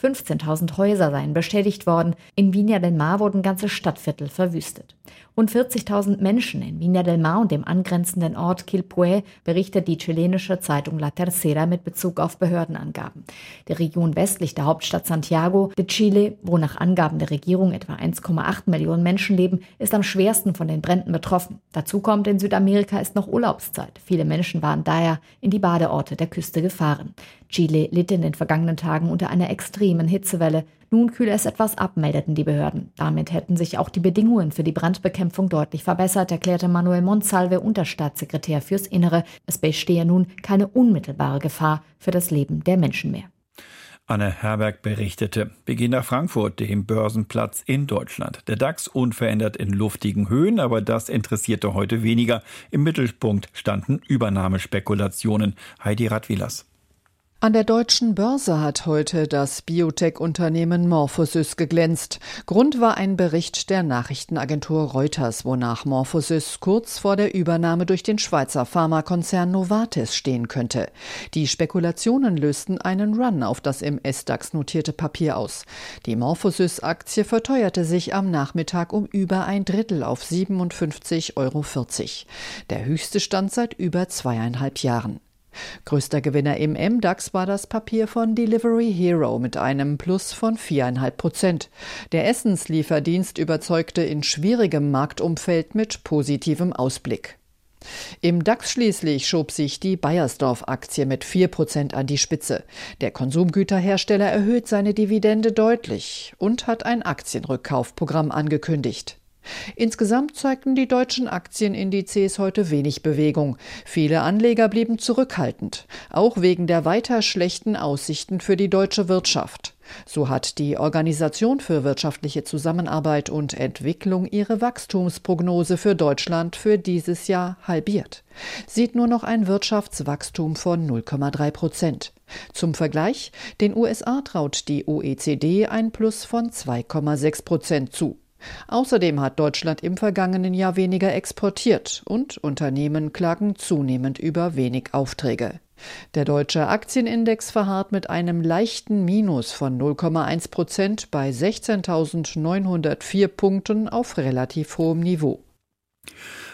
15.000 Häuser seien beschädigt worden. In Viña del Mar wurden ganze Stadtviertel verwüstet. Rund 40.000 Menschen in Viña del Mar und dem angrenzenden Ort Quilpué berichtet die chilenische Zeitung La Tercera mit Bezug auf Behördenangaben. Die Region westlich der Hauptstadt Santiago de Chile, wo nach Angaben der Regierung etwa 1,8 Millionen Menschen leben, ist am schwersten von den Bränden betroffen. Dazu kommt, in Südamerika ist noch Urlaubszeit. Viele Menschen waren daher in die Badeorte der Küste gefahren. Chile litt in den vergangenen Tagen unter einer extremen Hitzewelle. Nun kühle es etwas ab, meldeten die Behörden. Damit hätten sich auch die Bedingungen für die Brandbekämpfung deutlich verbessert, erklärte Manuel Monsalve, Unterstaatssekretär fürs Innere. Es bestehe nun keine unmittelbare Gefahr für das Leben der Menschen mehr. Anne Herberg berichtete. Wir gehen nach Frankfurt, dem Börsenplatz in Deutschland. Der DAX unverändert in luftigen Höhen, aber das interessierte heute weniger. Im Mittelpunkt standen Übernahmespekulationen. Heidi Radwilas. An der deutschen Börse hat heute das Biotech-Unternehmen Morphosys geglänzt. Grund war ein Bericht der Nachrichtenagentur Reuters, wonach Morphosys kurz vor der Übernahme durch den Schweizer Pharmakonzern Novartis stehen könnte. Die Spekulationen lösten einen Run auf das im S-DAX notierte Papier aus. Die Morphosys-Aktie verteuerte sich am Nachmittag um über ein Drittel auf 57,40 Euro. Der höchste Stand seit über zweieinhalb Jahren. Größter Gewinner im MDAX war das Papier von Delivery Hero mit einem Plus von 4,5 Prozent. Der Essenslieferdienst überzeugte in schwierigem Marktumfeld mit positivem Ausblick. Im DAX schließlich schob sich die Bayersdorf-Aktie mit 4 Prozent an die Spitze. Der Konsumgüterhersteller erhöht seine Dividende deutlich und hat ein Aktienrückkaufprogramm angekündigt. Insgesamt zeigten die deutschen Aktienindizes heute wenig Bewegung. Viele Anleger blieben zurückhaltend, auch wegen der weiter schlechten Aussichten für die deutsche Wirtschaft. So hat die Organisation für wirtschaftliche Zusammenarbeit und Entwicklung ihre Wachstumsprognose für Deutschland für dieses Jahr halbiert. Sieht nur noch ein Wirtschaftswachstum von 0,3 Prozent. Zum Vergleich, den USA traut die OECD ein Plus von 2,6 Prozent zu. Außerdem hat Deutschland im vergangenen Jahr weniger exportiert und Unternehmen klagen zunehmend über wenig Aufträge. Der deutsche Aktienindex verharrt mit einem leichten Minus von 0,1 Prozent bei 16.904 Punkten auf relativ hohem Niveau.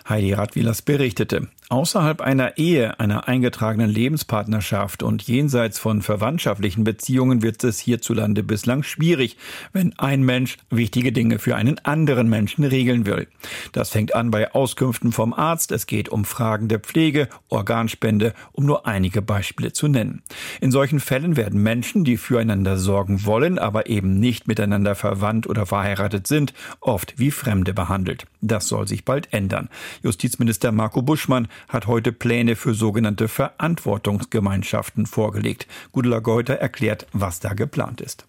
Heidi Radwilas berichtete. Außerhalb einer Ehe, einer eingetragenen Lebenspartnerschaft und jenseits von verwandtschaftlichen Beziehungen wird es hierzulande bislang schwierig, wenn ein Mensch wichtige Dinge für einen anderen Menschen regeln will. Das fängt an bei Auskünften vom Arzt, es geht um Fragen der Pflege, Organspende, um nur einige Beispiele zu nennen. In solchen Fällen werden Menschen, die füreinander sorgen wollen, aber eben nicht miteinander verwandt oder verheiratet sind, oft wie Fremde behandelt. Das soll sich bald ändern. Justizminister Marco Buschmann hat heute Pläne für sogenannte Verantwortungsgemeinschaften vorgelegt. Gudula Geuter erklärt, was da geplant ist.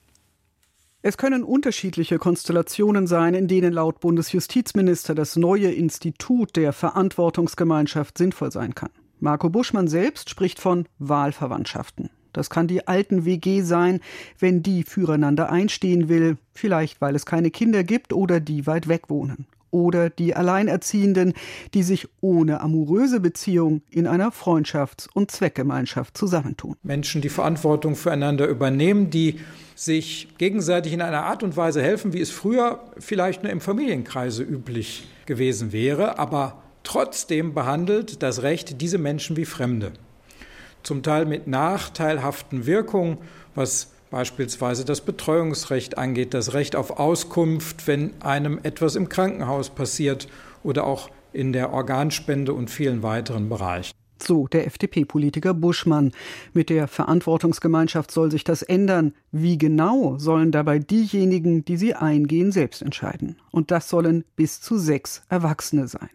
Es können unterschiedliche Konstellationen sein, in denen laut Bundesjustizminister das neue Institut der Verantwortungsgemeinschaft sinnvoll sein kann. Marco Buschmann selbst spricht von Wahlverwandtschaften. Das kann die alten WG sein, wenn die füreinander einstehen will, vielleicht weil es keine Kinder gibt oder die weit weg wohnen. Oder die Alleinerziehenden, die sich ohne amoröse Beziehung in einer Freundschafts- und Zweckgemeinschaft zusammentun. Menschen, die Verantwortung füreinander übernehmen, die sich gegenseitig in einer Art und Weise helfen, wie es früher vielleicht nur im Familienkreise üblich gewesen wäre, aber trotzdem behandelt das Recht diese Menschen wie Fremde. Zum Teil mit nachteilhaften Wirkungen, was beispielsweise das Betreuungsrecht angeht, das Recht auf Auskunft, wenn einem etwas im Krankenhaus passiert oder auch in der Organspende und vielen weiteren Bereichen. So der FDP-Politiker Buschmann. Mit der Verantwortungsgemeinschaft soll sich das ändern. Wie genau sollen dabei diejenigen, die sie eingehen, selbst entscheiden? Und das sollen bis zu sechs Erwachsene sein.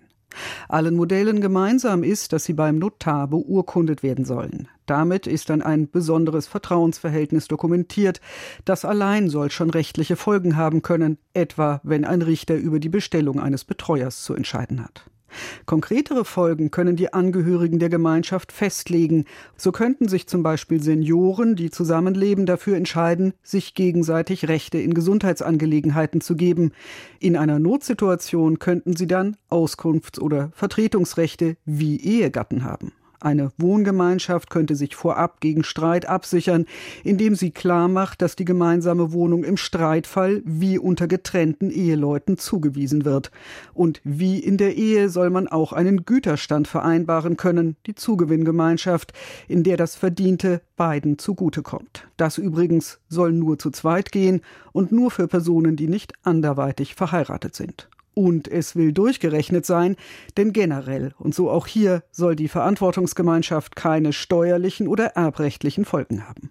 Allen Modellen gemeinsam ist, dass sie beim Notar beurkundet werden sollen. Damit ist dann ein besonderes Vertrauensverhältnis dokumentiert. Das allein soll schon rechtliche Folgen haben können, etwa wenn ein Richter über die Bestellung eines Betreuers zu entscheiden hat. Konkretere Folgen können die Angehörigen der Gemeinschaft festlegen. So könnten sich zum Beispiel Senioren, die zusammenleben, dafür entscheiden, sich gegenseitig Rechte in Gesundheitsangelegenheiten zu geben. In einer Notsituation könnten sie dann Auskunfts- oder Vertretungsrechte wie Ehegatten haben. Eine Wohngemeinschaft könnte sich vorab gegen Streit absichern, indem sie klar macht, dass die gemeinsame Wohnung im Streitfall wie unter getrennten Eheleuten zugewiesen wird. Und wie in der Ehe soll man auch einen Güterstand vereinbaren können, die Zugewinngemeinschaft, in der das Verdiente beiden zugutekommt. Das übrigens soll nur zu zweit gehen und nur für Personen, die nicht anderweitig verheiratet sind. Und es will durchgerechnet sein, denn generell und so auch hier soll die Verantwortungsgemeinschaft keine steuerlichen oder erbrechtlichen Folgen haben.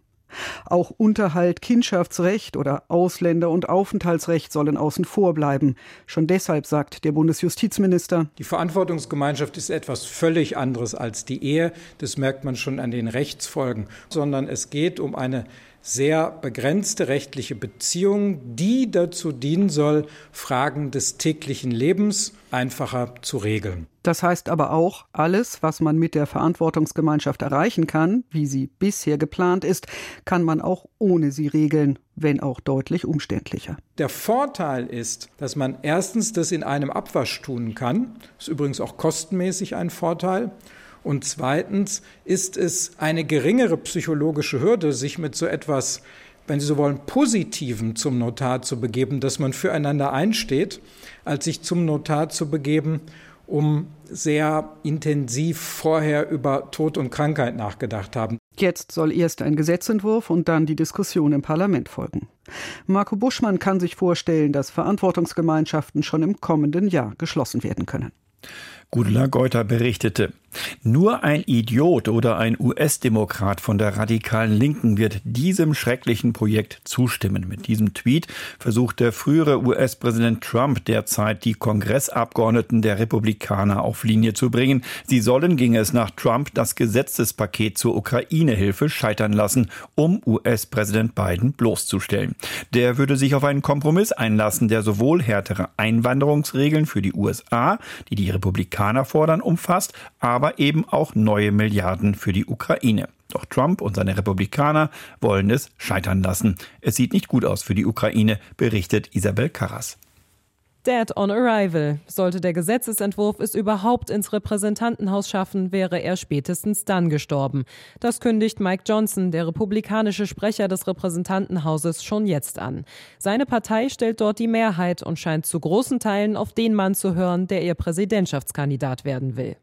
Auch Unterhalt, Kindschaftsrecht oder Ausländer- und Aufenthaltsrecht sollen außen vor bleiben. Schon deshalb sagt der Bundesjustizminister, die Verantwortungsgemeinschaft ist etwas völlig anderes als die Ehe. Das merkt man schon an den Rechtsfolgen, sondern es geht um eine sehr begrenzte rechtliche Beziehung, die dazu dienen soll, Fragen des täglichen Lebens einfacher zu regeln. Das heißt aber auch, alles, was man mit der Verantwortungsgemeinschaft erreichen kann, wie sie bisher geplant ist, kann man auch ohne sie regeln, wenn auch deutlich umständlicher. Der Vorteil ist, dass man erstens das in einem Abwasch tun kann, das ist übrigens auch kostenmäßig ein Vorteil, und zweitens ist es eine geringere psychologische Hürde, sich mit so etwas, wenn Sie so wollen, Positiven zum Notar zu begeben, dass man füreinander einsteht, als sich zum Notar zu begeben, um sehr intensiv vorher über Tod und Krankheit nachgedacht haben. Jetzt soll erst ein Gesetzentwurf und dann die Diskussion im Parlament folgen. Marco Buschmann kann sich vorstellen, dass Verantwortungsgemeinschaften schon im kommenden Jahr geschlossen werden können. Gudula Geuter berichtete. Nur ein Idiot oder ein US-Demokrat von der radikalen Linken wird diesem schrecklichen Projekt zustimmen. Mit diesem Tweet versucht der frühere US-Präsident Trump derzeit die Kongressabgeordneten der Republikaner auf Linie zu bringen. Sie sollen, ging es nach Trump, das Gesetzespaket zur Ukraine-Hilfe scheitern lassen, um US-Präsident Biden bloßzustellen. Der würde sich auf einen Kompromiss einlassen, der sowohl härtere Einwanderungsregeln für die USA, die die Republikaner fordern, umfasst, aber aber eben auch neue Milliarden für die Ukraine. Doch Trump und seine Republikaner wollen es scheitern lassen. Es sieht nicht gut aus für die Ukraine, berichtet Isabel Karras. Dead on Arrival. Sollte der Gesetzesentwurf es überhaupt ins Repräsentantenhaus schaffen, wäre er spätestens dann gestorben. Das kündigt Mike Johnson, der republikanische Sprecher des Repräsentantenhauses, schon jetzt an. Seine Partei stellt dort die Mehrheit und scheint zu großen Teilen auf den Mann zu hören, der ihr Präsidentschaftskandidat werden will.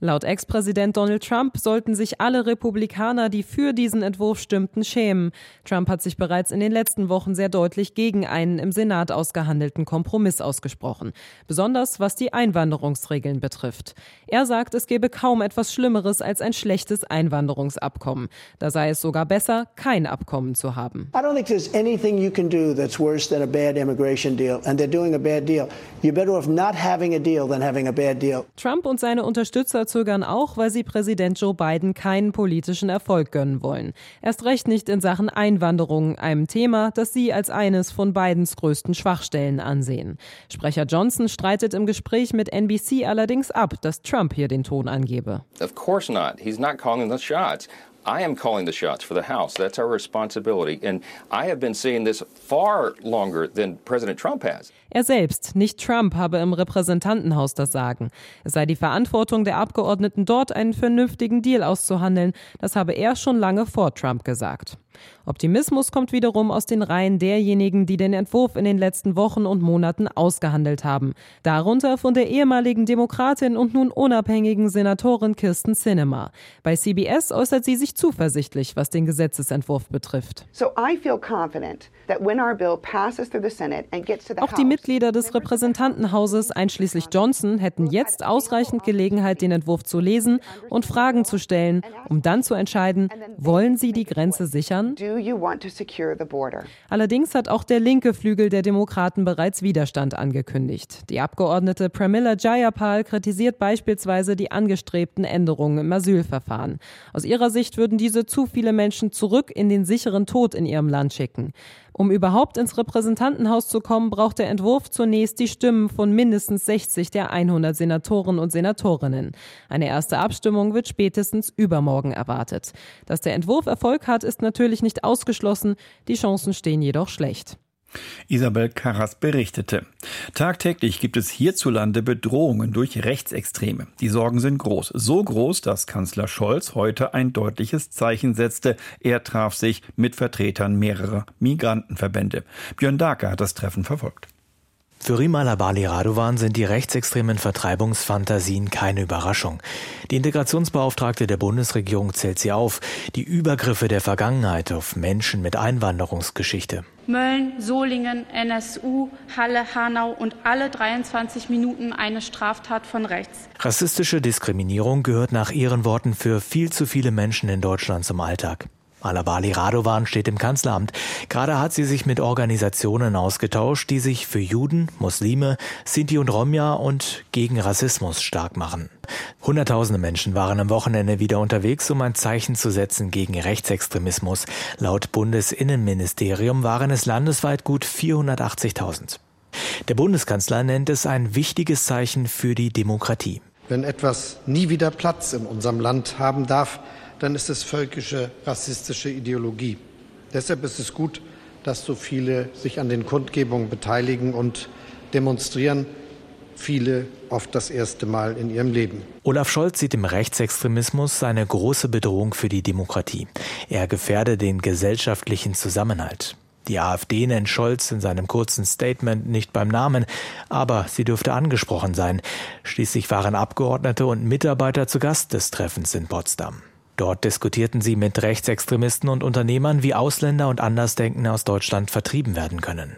Laut Ex-Präsident Donald Trump sollten sich alle Republikaner, die für diesen Entwurf stimmten, schämen. Trump hat sich bereits in den letzten Wochen sehr deutlich gegen einen im Senat ausgehandelten Kompromiss ausgesprochen, besonders was die Einwanderungsregeln betrifft. Er sagt, es gebe kaum etwas Schlimmeres als ein schlechtes Einwanderungsabkommen. Da sei es sogar besser, kein Abkommen zu haben. I don't think there's anything you can do that's worse than a bad immigration deal, and they're doing a bad deal. You better off not having a deal than having a bad deal. Trump und seine Unterstützer zögern auch, weil sie Präsident Joe Biden keinen politischen Erfolg gönnen wollen. Erst recht nicht in Sachen Einwanderung, einem Thema, das sie als eines von Bidens größten Schwachstellen ansehen. Sprecher Johnson streitet im Gespräch mit NBC allerdings ab, dass Trump hier den Ton angebe. Of course not. He's not calling the shots. I am calling the shots for the House. That's our responsibility. And I have been saying this far longer than President Trump has. Er selbst, nicht Trump, habe im Repräsentantenhaus das Sagen. Es sei die Verantwortung der Abgeordneten dort, einen vernünftigen Deal auszuhandeln. Das habe er schon lange vor Trump gesagt. Optimismus kommt wiederum aus den Reihen derjenigen, die den Entwurf in den letzten Wochen und Monaten ausgehandelt haben. Darunter von der ehemaligen Demokratin und nun unabhängigen Senatorin Kirsten Sinema. Bei CBS äußert sie sich zuversichtlich, was den Gesetzesentwurf betrifft. Auch die Mitglieder des Repräsentantenhauses, einschließlich Johnson, hätten jetzt ausreichend Gelegenheit, den Entwurf zu lesen und Fragen zu stellen, um dann zu entscheiden, wollen sie die Grenze sichern? Allerdings hat auch der linke Flügel der Demokraten bereits Widerstand angekündigt. Die Abgeordnete Pramila Jayapal kritisiert beispielsweise die angestrebten Änderungen im Asylverfahren. Aus ihrer Sicht würden diese zu viele Menschen zurück in den sicheren Tod in ihrem Land schicken. Um überhaupt ins Repräsentantenhaus zu kommen, braucht der Entwurf zunächst die Stimmen von mindestens 60 der 100 Senatoren und Senatorinnen. Eine erste Abstimmung wird spätestens übermorgen erwartet. Dass der Entwurf Erfolg hat, ist natürlich nicht ausgeschlossen, die Chancen stehen jedoch schlecht. Isabel Karras berichtete. Tagtäglich gibt es hierzulande Bedrohungen durch Rechtsextreme. Die Sorgen sind groß. So groß, dass Kanzler Scholz heute ein deutliches Zeichen setzte. Er traf sich mit Vertretern mehrerer Migrantenverbände. Björn Darker hat das Treffen verfolgt. Für Rimala Bali Radovan sind die rechtsextremen Vertreibungsfantasien keine Überraschung. Die Integrationsbeauftragte der Bundesregierung zählt sie auf, die Übergriffe der Vergangenheit auf Menschen mit Einwanderungsgeschichte. Mölln, Solingen, NSU, Halle, Hanau und alle 23 Minuten eine Straftat von rechts. Rassistische Diskriminierung gehört nach ihren Worten für viel zu viele Menschen in Deutschland zum Alltag. Alabali Radovan steht im Kanzleramt. Gerade hat sie sich mit Organisationen ausgetauscht, die sich für Juden, Muslime, Sinti und Romja und gegen Rassismus stark machen. Hunderttausende Menschen waren am Wochenende wieder unterwegs, um ein Zeichen zu setzen gegen Rechtsextremismus. Laut Bundesinnenministerium waren es landesweit gut 480.000. Der Bundeskanzler nennt es ein wichtiges Zeichen für die Demokratie. Wenn etwas nie wieder Platz in unserem Land haben darf, dann ist es völkische, rassistische Ideologie. Deshalb ist es gut, dass so viele sich an den Kundgebungen beteiligen und demonstrieren. Viele oft das erste Mal in ihrem Leben. Olaf Scholz sieht im Rechtsextremismus eine große Bedrohung für die Demokratie. Er gefährde den gesellschaftlichen Zusammenhalt. Die AfD nennt Scholz in seinem kurzen Statement nicht beim Namen, aber sie dürfte angesprochen sein. Schließlich waren Abgeordnete und Mitarbeiter zu Gast des Treffens in Potsdam. Dort diskutierten sie mit Rechtsextremisten und Unternehmern, wie Ausländer und Andersdenkende aus Deutschland vertrieben werden können.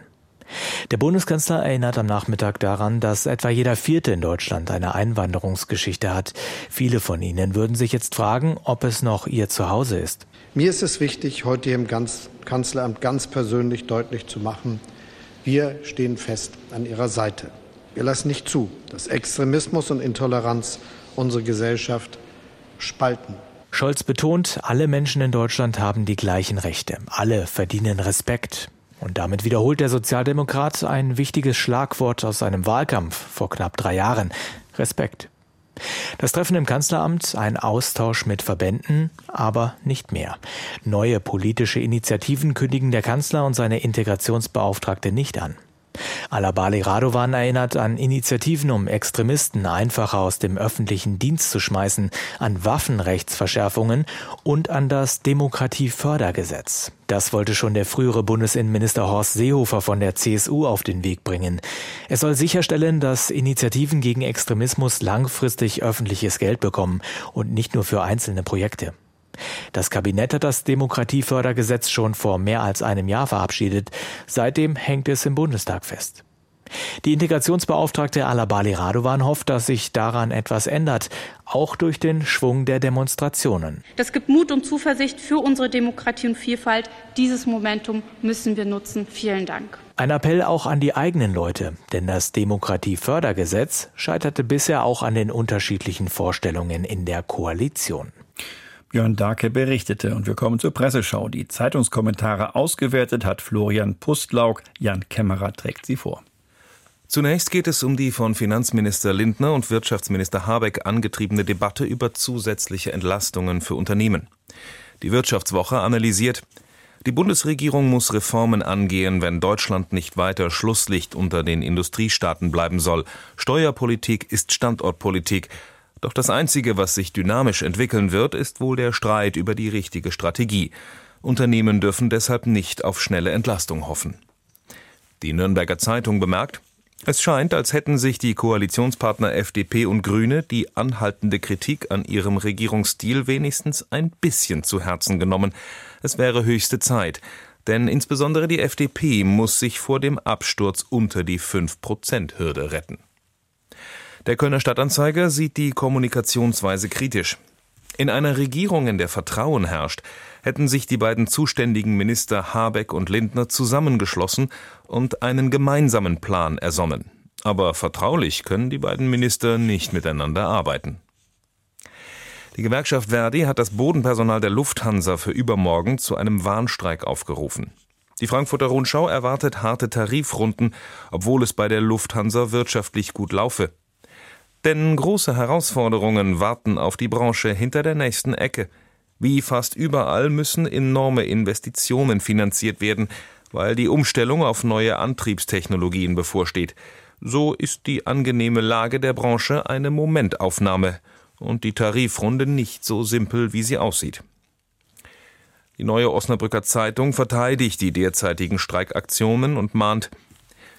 Der Bundeskanzler erinnert am Nachmittag daran, dass etwa jeder Vierte in Deutschland eine Einwanderungsgeschichte hat. Viele von ihnen würden sich jetzt fragen, ob es noch ihr Zuhause ist. Mir ist es wichtig, heute im Kanzleramt ganz persönlich deutlich zu machen, wir stehen fest an Ihrer Seite. Wir lassen nicht zu, dass Extremismus und Intoleranz unsere Gesellschaft spalten. Scholz betont, alle Menschen in Deutschland haben die gleichen Rechte. Alle verdienen Respekt. Und damit wiederholt der Sozialdemokrat ein wichtiges Schlagwort aus seinem Wahlkampf vor knapp drei Jahren. Respekt. Das Treffen im Kanzleramt, ein Austausch mit Verbänden, aber nicht mehr. Neue politische Initiativen kündigen der Kanzler und seine Integrationsbeauftragte nicht an. Alabali Radovan erinnert an Initiativen, um Extremisten einfacher aus dem öffentlichen Dienst zu schmeißen, an Waffenrechtsverschärfungen und an das Demokratiefördergesetz. Das wollte schon der frühere Bundesinnenminister Horst Seehofer von der CSU auf den Weg bringen. Es soll sicherstellen, dass Initiativen gegen Extremismus langfristig öffentliches Geld bekommen und nicht nur für einzelne Projekte. Das Kabinett hat das Demokratiefördergesetz schon vor mehr als einem Jahr verabschiedet. Seitdem hängt es im Bundestag fest. Die Integrationsbeauftragte Alabali Radovan hofft, dass sich daran etwas ändert, auch durch den Schwung der Demonstrationen. Das gibt Mut und Zuversicht für unsere Demokratie und Vielfalt. Dieses Momentum müssen wir nutzen. Vielen Dank. Ein Appell auch an die eigenen Leute, denn das Demokratiefördergesetz scheiterte bisher auch an den unterschiedlichen Vorstellungen in der Koalition. Björn Darke berichtete. Und wir kommen zur Presseschau. Die Zeitungskommentare ausgewertet hat Florian Pustlauk. Jan Kämmerer trägt sie vor. Zunächst geht es um die von Finanzminister Lindner und Wirtschaftsminister Habeck angetriebene Debatte über zusätzliche Entlastungen für Unternehmen. Die Wirtschaftswoche analysiert, die Bundesregierung muss Reformen angehen, wenn Deutschland nicht weiter Schlusslicht unter den Industriestaaten bleiben soll. Steuerpolitik ist Standortpolitik. Doch das Einzige, was sich dynamisch entwickeln wird, ist wohl der Streit über die richtige Strategie. Unternehmen dürfen deshalb nicht auf schnelle Entlastung hoffen. Die Nürnberger Zeitung bemerkt, es scheint, als hätten sich die Koalitionspartner FDP und Grüne die anhaltende Kritik an ihrem Regierungsstil wenigstens ein bisschen zu Herzen genommen. Es wäre höchste Zeit, denn insbesondere die FDP muss sich vor dem Absturz unter die 5-Prozent-Hürde retten. Der Kölner Stadtanzeiger sieht die Kommunikationsweise kritisch. In einer Regierung, in der Vertrauen herrscht, hätten sich die beiden zuständigen Minister Habeck und Lindner zusammengeschlossen und einen gemeinsamen Plan ersonnen. Aber vertraulich können die beiden Minister nicht miteinander arbeiten. Die Gewerkschaft Verdi hat das Bodenpersonal der Lufthansa für übermorgen zu einem Warnstreik aufgerufen. Die Frankfurter Rundschau erwartet harte Tarifrunden, obwohl es bei der Lufthansa wirtschaftlich gut laufe. Denn große Herausforderungen warten auf die Branche hinter der nächsten Ecke. Wie fast überall müssen enorme Investitionen finanziert werden, weil die Umstellung auf neue Antriebstechnologien bevorsteht. So ist die angenehme Lage der Branche eine Momentaufnahme und die Tarifrunde nicht so simpel, wie sie aussieht. Die neue Osnabrücker Zeitung verteidigt die derzeitigen Streikaktionen und mahnt,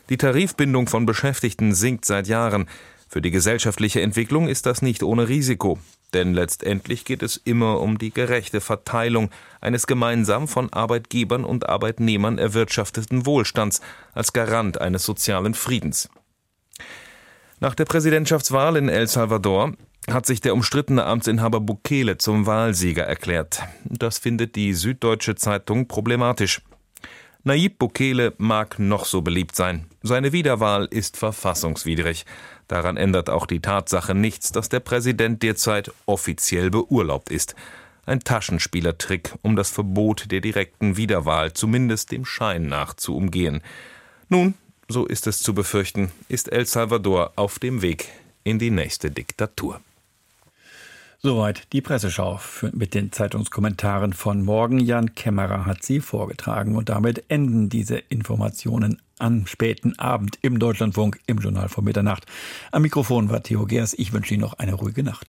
die Tarifbindung von Beschäftigten sinkt seit Jahren. Für die gesellschaftliche Entwicklung ist das nicht ohne Risiko, denn letztendlich geht es immer um die gerechte Verteilung eines gemeinsam von Arbeitgebern und Arbeitnehmern erwirtschafteten Wohlstands als Garant eines sozialen Friedens. Nach der Präsidentschaftswahl in El Salvador hat sich der umstrittene Amtsinhaber Bukele zum Wahlsieger erklärt. Das findet die Süddeutsche Zeitung problematisch. Nayib Bukele mag noch so beliebt sein. Seine Wiederwahl ist verfassungswidrig. Daran ändert auch die Tatsache nichts, dass der Präsident derzeit offiziell beurlaubt ist. Ein Taschenspielertrick, um das Verbot der direkten Wiederwahl zumindest dem Schein nach zu umgehen. Nun, so ist es zu befürchten, ist El Salvador auf dem Weg in die nächste Diktatur. Soweit die Presseschau mit den Zeitungskommentaren von morgen. Jan Kämmerer hat sie vorgetragen und damit enden diese Informationen am späten Abend im Deutschlandfunk im Journal vor Mitternacht. Am Mikrofon war Theo Gers. Ich wünsche Ihnen noch eine ruhige Nacht.